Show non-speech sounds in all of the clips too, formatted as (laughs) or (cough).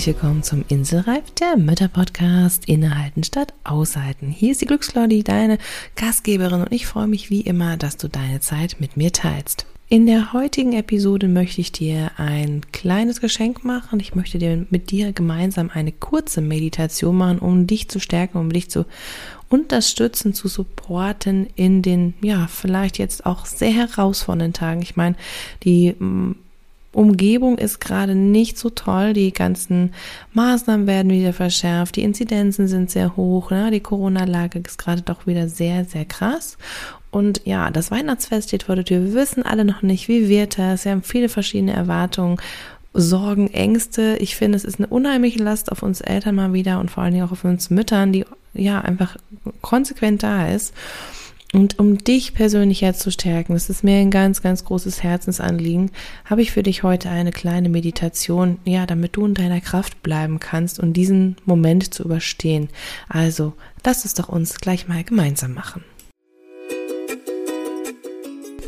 Herzlich willkommen zum Inselreif, der Mütter-Podcast Innehalten statt Aushalten. Hier ist die Glücksclaudi, deine Gastgeberin und ich freue mich wie immer, dass du deine Zeit mit mir teilst. In der heutigen Episode möchte ich dir ein kleines Geschenk machen. Ich möchte dir mit dir gemeinsam eine kurze Meditation machen, um dich zu stärken, um dich zu unterstützen, zu supporten in den, ja, vielleicht jetzt auch sehr herausfordernden Tagen. Ich meine, die mm, Umgebung ist gerade nicht so toll. Die ganzen Maßnahmen werden wieder verschärft. Die Inzidenzen sind sehr hoch. Ne? Die Corona-Lage ist gerade doch wieder sehr, sehr krass. Und ja, das Weihnachtsfest steht vor der Tür. Wir wissen alle noch nicht, wie wird das. Wir haben viele verschiedene Erwartungen. Sorgen, Ängste. Ich finde, es ist eine unheimliche Last auf uns Eltern mal wieder und vor allen Dingen auch auf uns Müttern, die ja einfach konsequent da ist. Und um dich persönlich jetzt zu stärken, das ist mir ein ganz, ganz großes Herzensanliegen, habe ich für dich heute eine kleine Meditation, ja, damit du in deiner Kraft bleiben kannst und diesen Moment zu überstehen. Also, lass es doch uns gleich mal gemeinsam machen.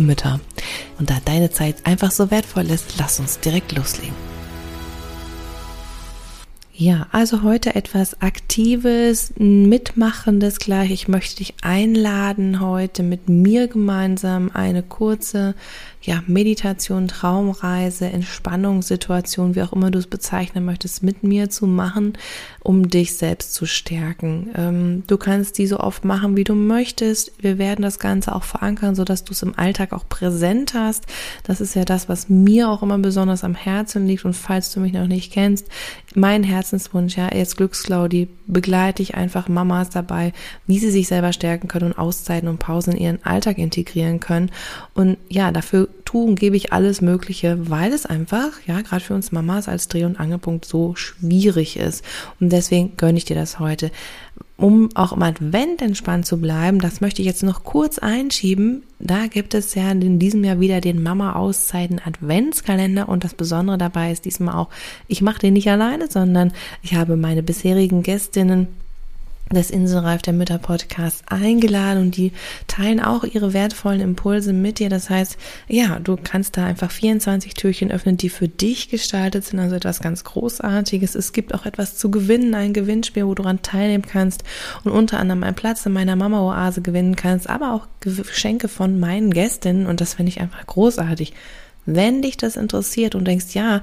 Mütter. Und da deine Zeit einfach so wertvoll ist, lass uns direkt loslegen. Ja, also heute etwas Aktives, Mitmachendes gleich. Ich möchte dich einladen, heute mit mir gemeinsam eine kurze ja, Meditation, Traumreise, Entspannungssituation, wie auch immer du es bezeichnen möchtest, mit mir zu machen, um dich selbst zu stärken. Ähm, du kannst die so oft machen, wie du möchtest. Wir werden das Ganze auch verankern, sodass du es im Alltag auch präsent hast. Das ist ja das, was mir auch immer besonders am Herzen liegt. Und falls du mich noch nicht kennst, mein Herzenswunsch, ja, jetzt Glücksclaudi, begleite ich einfach Mamas dabei, wie sie sich selber stärken können und Auszeiten und Pausen in ihren Alltag integrieren können. Und ja, dafür tue und gebe ich alles Mögliche, weil es einfach, ja, gerade für uns Mamas als Dreh- und Angelpunkt so schwierig ist. Und deswegen gönne ich dir das heute. Um auch im Advent entspannt zu bleiben, das möchte ich jetzt noch kurz einschieben. Da gibt es ja in diesem Jahr wieder den Mama-Auszeiten Adventskalender und das Besondere dabei ist diesmal auch, ich mache den nicht alleine, sondern ich habe meine bisherigen Gästinnen des Inselreif der Mütter Podcast eingeladen und die teilen auch ihre wertvollen Impulse mit dir. Das heißt, ja, du kannst da einfach 24 Türchen öffnen, die für dich gestaltet sind, also etwas ganz Großartiges. Es gibt auch etwas zu gewinnen, ein Gewinnspiel, wo du daran teilnehmen kannst und unter anderem einen Platz in meiner Mama-Oase gewinnen kannst, aber auch Geschenke von meinen Gästinnen und das finde ich einfach großartig. Wenn dich das interessiert und denkst, ja,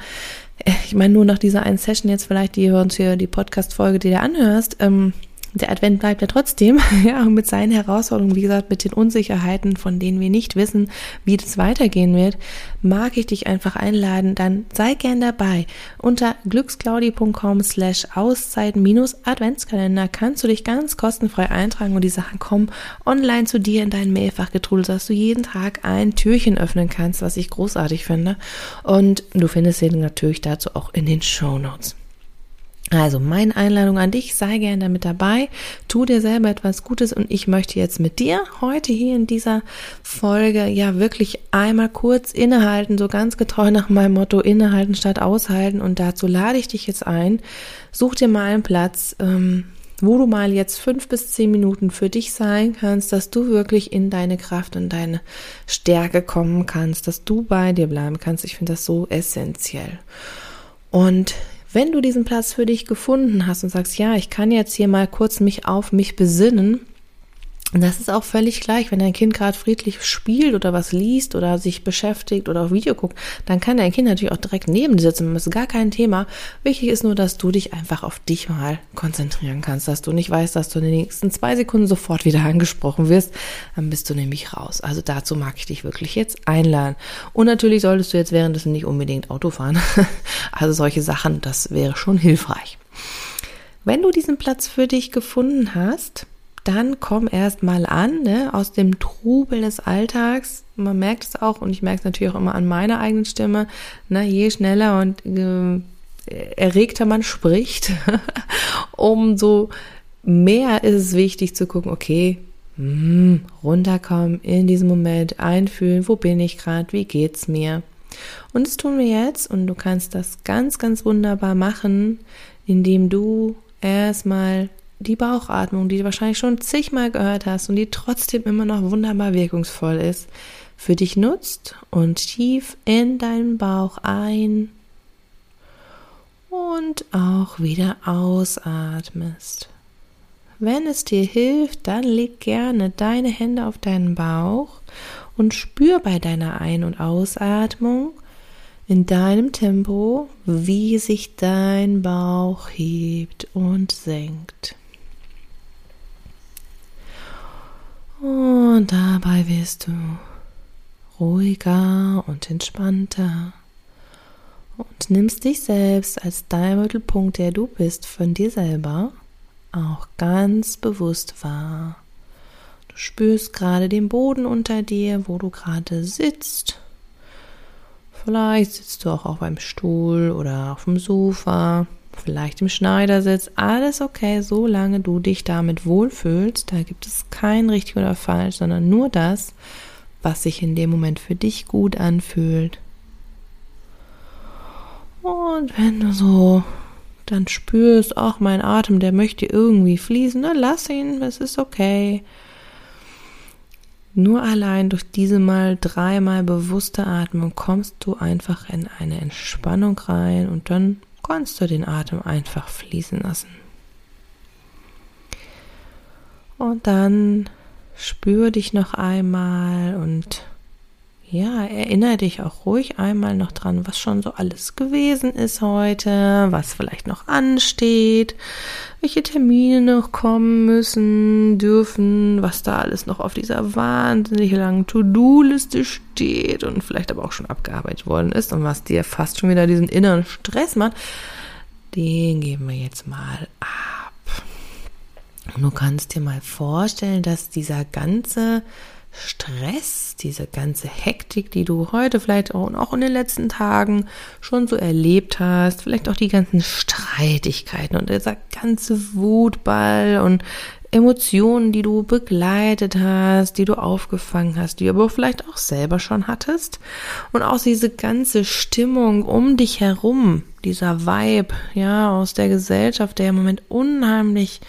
ich meine nur nach dieser einen Session jetzt vielleicht, die uns hier die Podcast-Folge, die du anhörst, ähm, der Advent bleibt ja trotzdem, (laughs) ja, mit seinen Herausforderungen, wie gesagt, mit den Unsicherheiten, von denen wir nicht wissen, wie das weitergehen wird, mag ich dich einfach einladen, dann sei gern dabei. Unter glücksclaudi.com slash Auszeit minus Adventskalender kannst du dich ganz kostenfrei eintragen und die Sachen kommen online zu dir in dein Mailfach getrudelt, dass du jeden Tag ein Türchen öffnen kannst, was ich großartig finde. Und du findest den natürlich dazu auch in den Show Notes. Also meine Einladung an dich, sei gerne damit dabei, tu dir selber etwas Gutes und ich möchte jetzt mit dir heute hier in dieser Folge ja wirklich einmal kurz innehalten, so ganz getreu nach meinem Motto innehalten statt aushalten und dazu lade ich dich jetzt ein, such dir mal einen Platz, ähm, wo du mal jetzt fünf bis zehn Minuten für dich sein kannst, dass du wirklich in deine Kraft und deine Stärke kommen kannst, dass du bei dir bleiben kannst. Ich finde das so essentiell. Und wenn du diesen Platz für dich gefunden hast und sagst, ja, ich kann jetzt hier mal kurz mich auf mich besinnen, und das ist auch völlig gleich, wenn dein Kind gerade friedlich spielt oder was liest oder sich beschäftigt oder auf Video guckt, dann kann dein Kind natürlich auch direkt neben dir sitzen. Das ist gar kein Thema. Wichtig ist nur, dass du dich einfach auf dich mal konzentrieren kannst, dass du nicht weißt, dass du in den nächsten zwei Sekunden sofort wieder (laughs) angesprochen wirst. Dann bist du nämlich raus. Also dazu mag ich dich wirklich jetzt einladen. Und natürlich solltest du jetzt währenddessen nicht unbedingt Auto fahren. (laughs) Also solche Sachen, das wäre schon hilfreich. Wenn du diesen Platz für dich gefunden hast, dann komm erst mal an, ne, aus dem Trubel des Alltags. Man merkt es auch und ich merke es natürlich auch immer an meiner eigenen Stimme, ne, je schneller und äh, erregter man spricht, (laughs) umso mehr ist es wichtig zu gucken, okay, mm, runterkommen, in diesem Moment einfühlen, wo bin ich gerade, wie geht's mir. Und das tun wir jetzt und du kannst das ganz, ganz wunderbar machen, indem du erstmal die Bauchatmung, die du wahrscheinlich schon zigmal gehört hast und die trotzdem immer noch wunderbar wirkungsvoll ist, für dich nutzt und tief in deinen Bauch ein und auch wieder ausatmest. Wenn es dir hilft, dann leg gerne deine Hände auf deinen Bauch und spür bei deiner Ein- und Ausatmung in deinem Tempo, wie sich dein Bauch hebt und senkt. Und dabei wirst du ruhiger und entspannter und nimmst dich selbst als dein Mittelpunkt, der du bist, von dir selber auch ganz bewusst wahr. Du spürst gerade den Boden unter dir, wo du gerade sitzt. Vielleicht sitzt du auch auf einem Stuhl oder auf dem Sofa, vielleicht im Schneidersitz. Alles okay, solange du dich damit wohlfühlst. Da gibt es kein richtig oder falsch, sondern nur das, was sich in dem Moment für dich gut anfühlt. Und wenn du so dann spürst, auch mein Atem, der möchte irgendwie fließen, dann lass ihn, es ist okay. Nur allein durch diese mal dreimal bewusste Atmung kommst du einfach in eine Entspannung rein und dann kannst du den Atem einfach fließen lassen. Und dann spür dich noch einmal und ja, erinnere dich auch ruhig einmal noch dran, was schon so alles gewesen ist heute, was vielleicht noch ansteht, welche Termine noch kommen müssen, dürfen, was da alles noch auf dieser wahnsinnig langen To-Do-Liste steht und vielleicht aber auch schon abgearbeitet worden ist und was dir fast schon wieder diesen inneren Stress macht, den geben wir jetzt mal ab. Und du kannst dir mal vorstellen, dass dieser ganze Stress, diese ganze Hektik, die du heute vielleicht auch, auch in den letzten Tagen schon so erlebt hast, vielleicht auch die ganzen Streitigkeiten und dieser ganze Wutball und Emotionen, die du begleitet hast, die du aufgefangen hast, die du aber vielleicht auch selber schon hattest. Und auch diese ganze Stimmung um dich herum, dieser Vibe, ja, aus der Gesellschaft, der im Moment unheimlich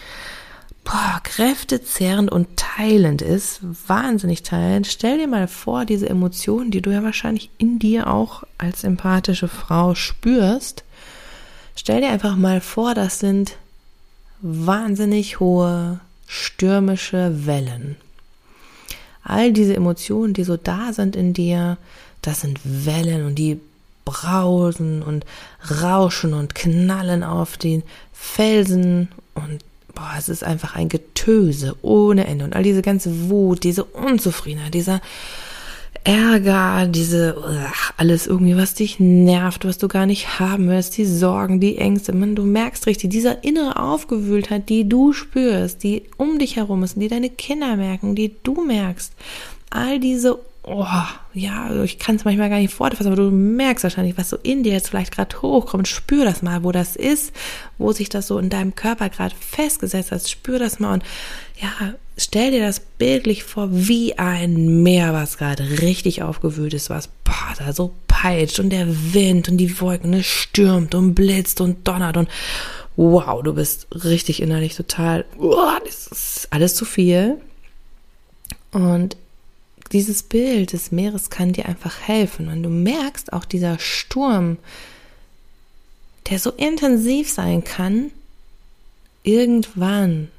boah, kräftezehrend und teilend ist, wahnsinnig teilend. Stell dir mal vor, diese Emotionen, die du ja wahrscheinlich in dir auch als empathische Frau spürst, stell dir einfach mal vor, das sind wahnsinnig hohe stürmische Wellen. All diese Emotionen, die so da sind in dir, das sind Wellen und die brausen und rauschen und knallen auf den Felsen und boah, es ist einfach ein Getöse ohne Ende. Und all diese ganze Wut, diese Unzufriedenheit, dieser Ärger, diese ugh, alles irgendwie, was dich nervt, was du gar nicht haben willst, die Sorgen, die Ängste, man, du merkst richtig, diese innere Aufgewühltheit, die du spürst, die um dich herum ist, die deine Kinder merken, die du merkst, all diese oh, ja, also ich kann es manchmal gar nicht fortfassen, aber du merkst wahrscheinlich, was so in dir jetzt vielleicht gerade hochkommt. Spür das mal, wo das ist, wo sich das so in deinem Körper gerade festgesetzt hat. Spür das mal und ja, stell dir das bildlich vor wie ein Meer, was gerade richtig aufgewühlt ist, was boah, da so peitscht und der Wind und die Wolken, es stürmt und blitzt und donnert und wow, du bist richtig innerlich total, oh, das ist alles zu viel. Und dieses Bild des Meeres kann dir einfach helfen. Und du merkst auch dieser Sturm, der so intensiv sein kann, irgendwann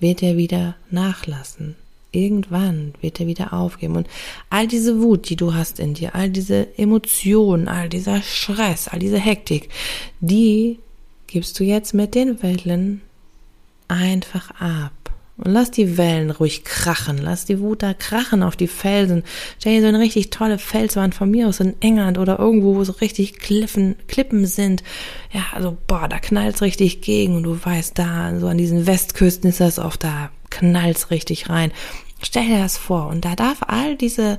wird er wieder nachlassen. Irgendwann wird er wieder aufgeben. Und all diese Wut, die du hast in dir, all diese Emotionen, all dieser Stress, all diese Hektik, die gibst du jetzt mit den Wellen einfach ab. Und lass die Wellen ruhig krachen, lass die Wut da krachen auf die Felsen. Stell dir so eine richtig tolle Felswand von mir aus in England oder irgendwo, wo so richtig Klippen, Klippen sind. Ja, also, boah, da knallt's richtig gegen und du weißt, da, so an diesen Westküsten ist das oft, da knallt's richtig rein. Stell dir das vor und da darf all diese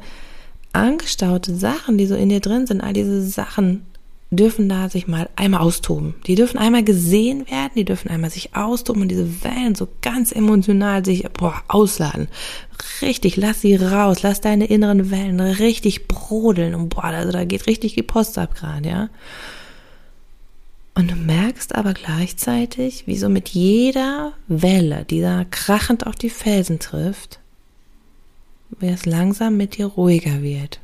angestaute Sachen, die so in dir drin sind, all diese Sachen dürfen da sich mal einmal austoben. Die dürfen einmal gesehen werden, die dürfen einmal sich austoben und diese Wellen so ganz emotional sich boah, ausladen. Richtig, lass sie raus, lass deine inneren Wellen richtig brodeln und boah, also da geht richtig die Post ab gerade, ja. Und du merkst aber gleichzeitig, wie so mit jeder Welle, die da krachend auf die Felsen trifft, wie es langsam mit dir ruhiger wird.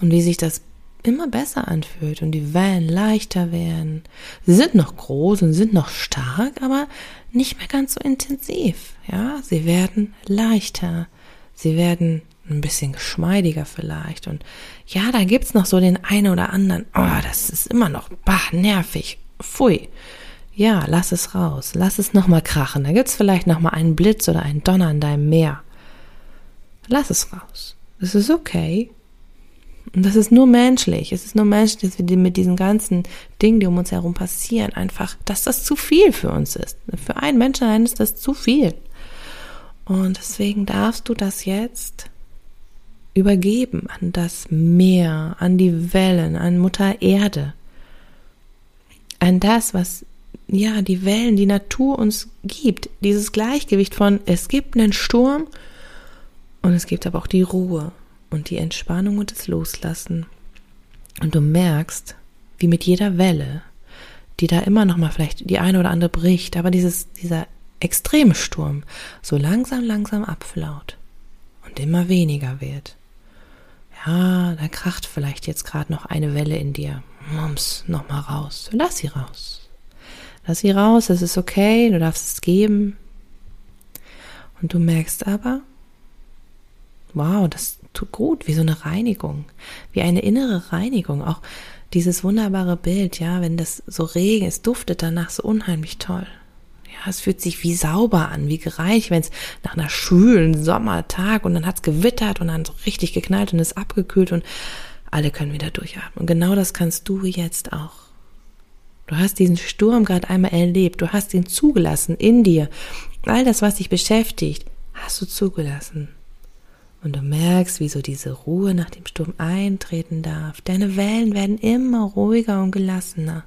Und wie sich das immer besser anfühlt und die Wellen leichter werden. Sie sind noch groß und sind noch stark, aber nicht mehr ganz so intensiv. Ja, sie werden leichter. Sie werden ein bisschen geschmeidiger vielleicht. Und ja, da gibt's noch so den einen oder anderen. Oh, das ist immer noch bah, nervig. Pfui. Ja, lass es raus. Lass es nochmal krachen. Da gibt's vielleicht nochmal einen Blitz oder einen Donner in deinem Meer. Lass es raus. Es ist okay. Und das ist nur menschlich. Es ist nur menschlich, dass wir mit diesen ganzen Dingen, die um uns herum passieren, einfach, dass das zu viel für uns ist. Für einen Menschen ist das zu viel. Und deswegen darfst du das jetzt übergeben an das Meer, an die Wellen, an Mutter Erde, an das, was ja die Wellen, die Natur uns gibt. Dieses Gleichgewicht von es gibt einen Sturm und es gibt aber auch die Ruhe und die Entspannung und das Loslassen. Und du merkst, wie mit jeder Welle, die da immer noch mal vielleicht die eine oder andere bricht, aber dieses, dieser extreme Sturm so langsam, langsam abflaut und immer weniger wird. Ja, da kracht vielleicht jetzt gerade noch eine Welle in dir. Mums, noch mal raus. Lass sie raus. Lass sie raus, es ist okay, du darfst es geben. Und du merkst aber, wow, das tut gut, wie so eine Reinigung, wie eine innere Reinigung. Auch dieses wunderbare Bild, ja, wenn das so Regen ist, duftet danach so unheimlich toll. Ja, es fühlt sich wie sauber an, wie gereicht, wenn es nach einer schwülen Sommertag und dann hat es gewittert und dann so richtig geknallt und ist abgekühlt und alle können wieder durchatmen. Und genau das kannst du jetzt auch. Du hast diesen Sturm gerade einmal erlebt, du hast ihn zugelassen in dir. All das, was dich beschäftigt, hast du zugelassen. Und du merkst, wie so diese Ruhe nach dem Sturm eintreten darf. Deine Wellen werden immer ruhiger und gelassener.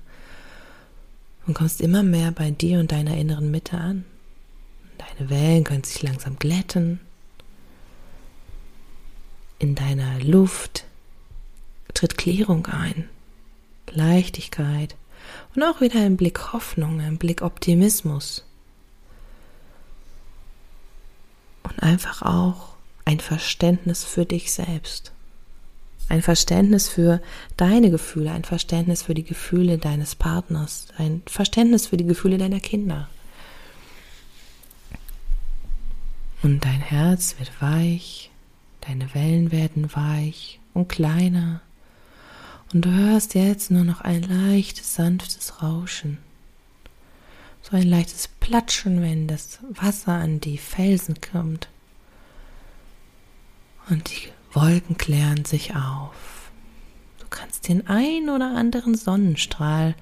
Und kommst immer mehr bei dir und deiner inneren Mitte an. Deine Wellen können sich langsam glätten. In deiner Luft tritt Klärung ein, Leichtigkeit und auch wieder ein Blick Hoffnung, ein Blick Optimismus. Und einfach auch ein Verständnis für dich selbst. Ein Verständnis für deine Gefühle, ein Verständnis für die Gefühle deines Partners, ein Verständnis für die Gefühle deiner Kinder. Und dein Herz wird weich, deine Wellen werden weich und kleiner. Und du hörst jetzt nur noch ein leichtes, sanftes Rauschen. So ein leichtes Platschen, wenn das Wasser an die Felsen kommt und die Wolken klären sich auf. Du kannst den ein oder anderen Sonnenstrahl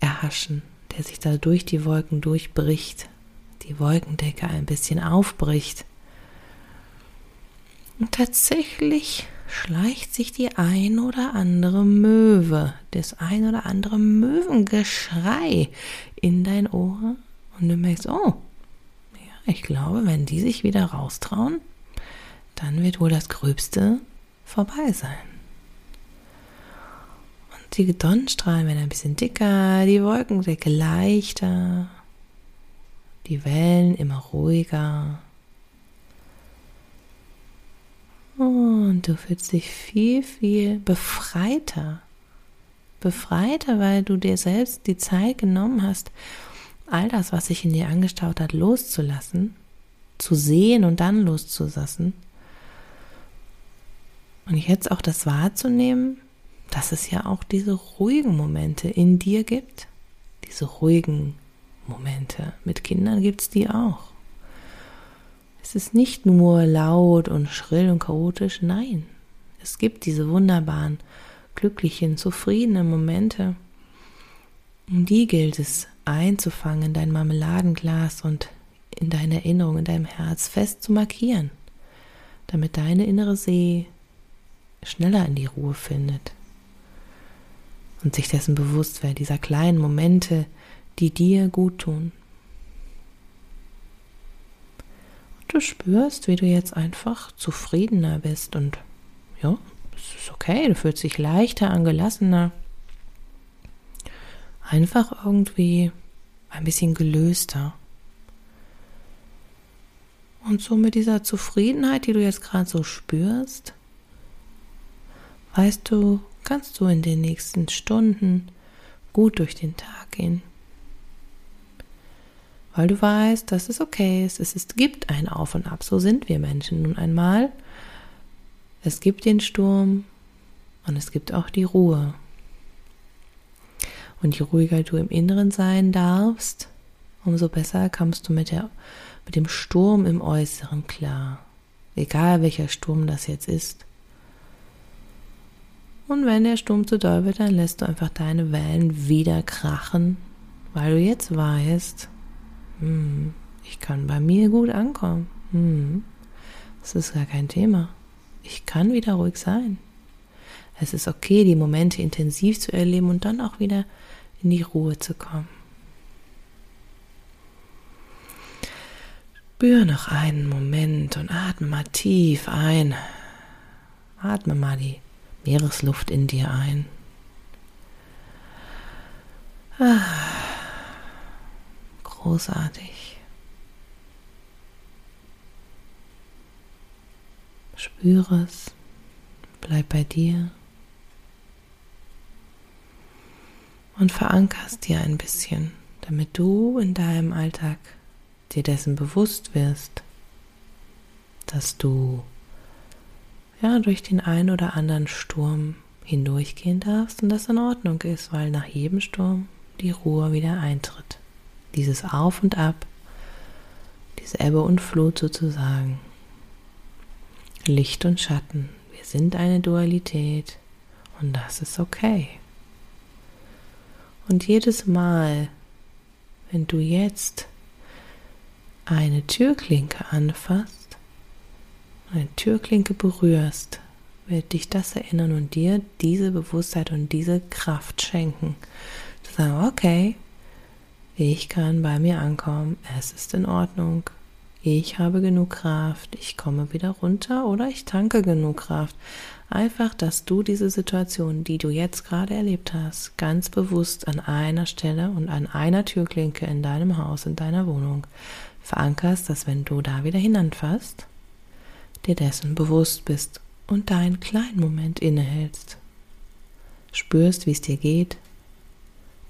erhaschen, der sich da durch die Wolken durchbricht, die Wolkendecke ein bisschen aufbricht. Und tatsächlich schleicht sich die ein oder andere Möwe, das ein oder andere Möwengeschrei in dein Ohr und du merkst, oh, ja, ich glaube, wenn die sich wieder raustrauen, dann wird wohl das Gröbste vorbei sein. Und die Sonnenstrahlen werden ein bisschen dicker, die Wolkendecke leichter, die Wellen immer ruhiger. Und du fühlst dich viel, viel befreiter. Befreiter, weil du dir selbst die Zeit genommen hast, all das, was sich in dir angestaut hat, loszulassen, zu sehen und dann loszulassen und jetzt auch das wahrzunehmen, dass es ja auch diese ruhigen Momente in dir gibt. Diese ruhigen Momente. Mit Kindern gibt es die auch. Es ist nicht nur laut und schrill und chaotisch, nein. Es gibt diese wunderbaren, glücklichen, zufriedenen Momente. Und die gilt es einzufangen in dein Marmeladenglas und in deine Erinnerung, in deinem Herz fest zu markieren, damit deine innere See schneller in die Ruhe findet. und sich dessen bewusst wird, dieser kleinen Momente, die dir gut tun. Und du spürst, wie du jetzt einfach zufriedener bist und ja, es ist okay, du fühlst dich leichter, angelassener. Einfach irgendwie ein bisschen gelöster. Und so mit dieser Zufriedenheit, die du jetzt gerade so spürst, weißt du, kannst du in den nächsten Stunden gut durch den Tag gehen. Weil du weißt, dass es okay ist, es ist, gibt ein Auf und Ab, so sind wir Menschen nun einmal. Es gibt den Sturm und es gibt auch die Ruhe. Und je ruhiger du im Inneren sein darfst, umso besser kommst du mit, der, mit dem Sturm im Äußeren klar. Egal welcher Sturm das jetzt ist. Und wenn der Sturm zu doll wird, dann lässt du einfach deine Wellen wieder krachen, weil du jetzt weißt, hm, ich kann bei mir gut ankommen. Hm, das ist gar kein Thema. Ich kann wieder ruhig sein. Es ist okay, die Momente intensiv zu erleben und dann auch wieder in die Ruhe zu kommen. Spür noch einen Moment und atme mal tief ein. Atme mal die Meeresluft in dir ein. Ah, großartig. Spüre es, bleib bei dir und verankerst dir ein bisschen, damit du in deinem Alltag dir dessen bewusst wirst, dass du ja durch den einen oder anderen Sturm hindurchgehen darfst und das in Ordnung ist, weil nach jedem Sturm die Ruhe wieder eintritt. Dieses Auf und Ab, diese Ebbe und Flut sozusagen. Licht und Schatten. Wir sind eine Dualität und das ist okay. Und jedes Mal, wenn du jetzt eine Türklinke anfasst, eine Türklinke berührst, wird dich das erinnern und dir diese Bewusstheit und diese Kraft schenken. Zu sagen, okay, ich kann bei mir ankommen, es ist in Ordnung, ich habe genug Kraft, ich komme wieder runter oder ich tanke genug Kraft. Einfach, dass du diese Situation, die du jetzt gerade erlebt hast, ganz bewusst an einer Stelle und an einer Türklinke in deinem Haus, in deiner Wohnung verankerst, dass wenn du da wieder hinanfasst, dir dessen bewusst bist und deinen kleinen Moment innehältst. Spürst, wie es dir geht,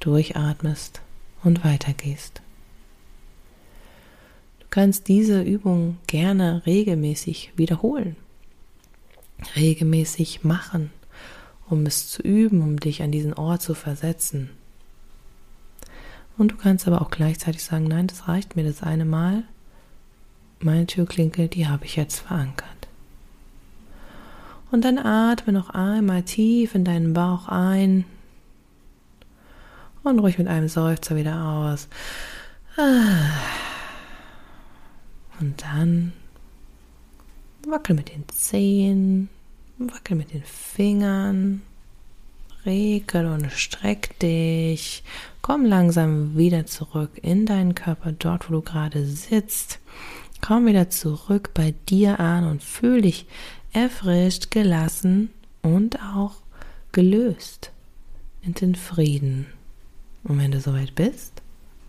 durchatmest und weitergehst. Du kannst diese Übung gerne regelmäßig wiederholen, regelmäßig machen, um es zu üben, um dich an diesen Ort zu versetzen, und du kannst aber auch gleichzeitig sagen, nein, das reicht mir das eine Mal. Meine Türklinke, die habe ich jetzt verankert. Und dann atme noch einmal tief in deinen Bauch ein und ruhig mit einem Seufzer wieder aus. Und dann wackel mit den Zehen, wackel mit den Fingern, rekel und streck dich. Komm langsam wieder zurück in deinen Körper, dort wo du gerade sitzt. Komm wieder zurück bei dir an und fühl dich erfrischt, gelassen und auch gelöst in den Frieden. Und wenn du soweit bist,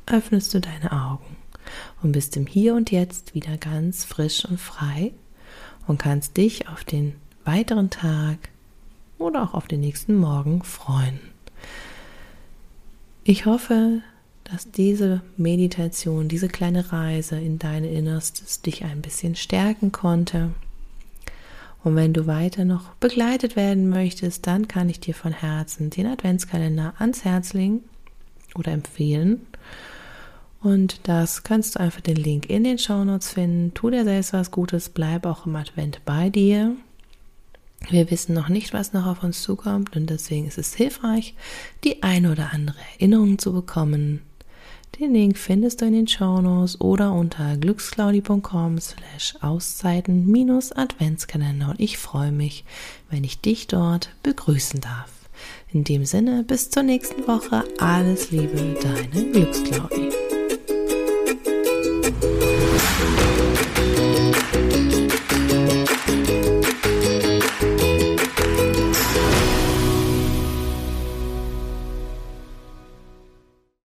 öffnest du deine Augen und bist im Hier und Jetzt wieder ganz frisch und frei und kannst dich auf den weiteren Tag oder auch auf den nächsten Morgen freuen. Ich hoffe, dass diese Meditation, diese kleine Reise in deine Innerstes dich ein bisschen stärken konnte. Und wenn du weiter noch begleitet werden möchtest, dann kann ich dir von Herzen den Adventskalender ans Herz legen oder empfehlen. Und das kannst du einfach den Link in den Shownotes finden. Tu dir selbst was Gutes, bleib auch im Advent bei dir. Wir wissen noch nicht, was noch auf uns zukommt und deswegen ist es hilfreich, die eine oder andere Erinnerung zu bekommen. Den Link findest du in den Shownotes oder unter glücksclaudi.com slash Auszeiten minus Adventskalender und ich freue mich, wenn ich dich dort begrüßen darf. In dem Sinne, bis zur nächsten Woche. Alles Liebe, deine Glücksclaudie.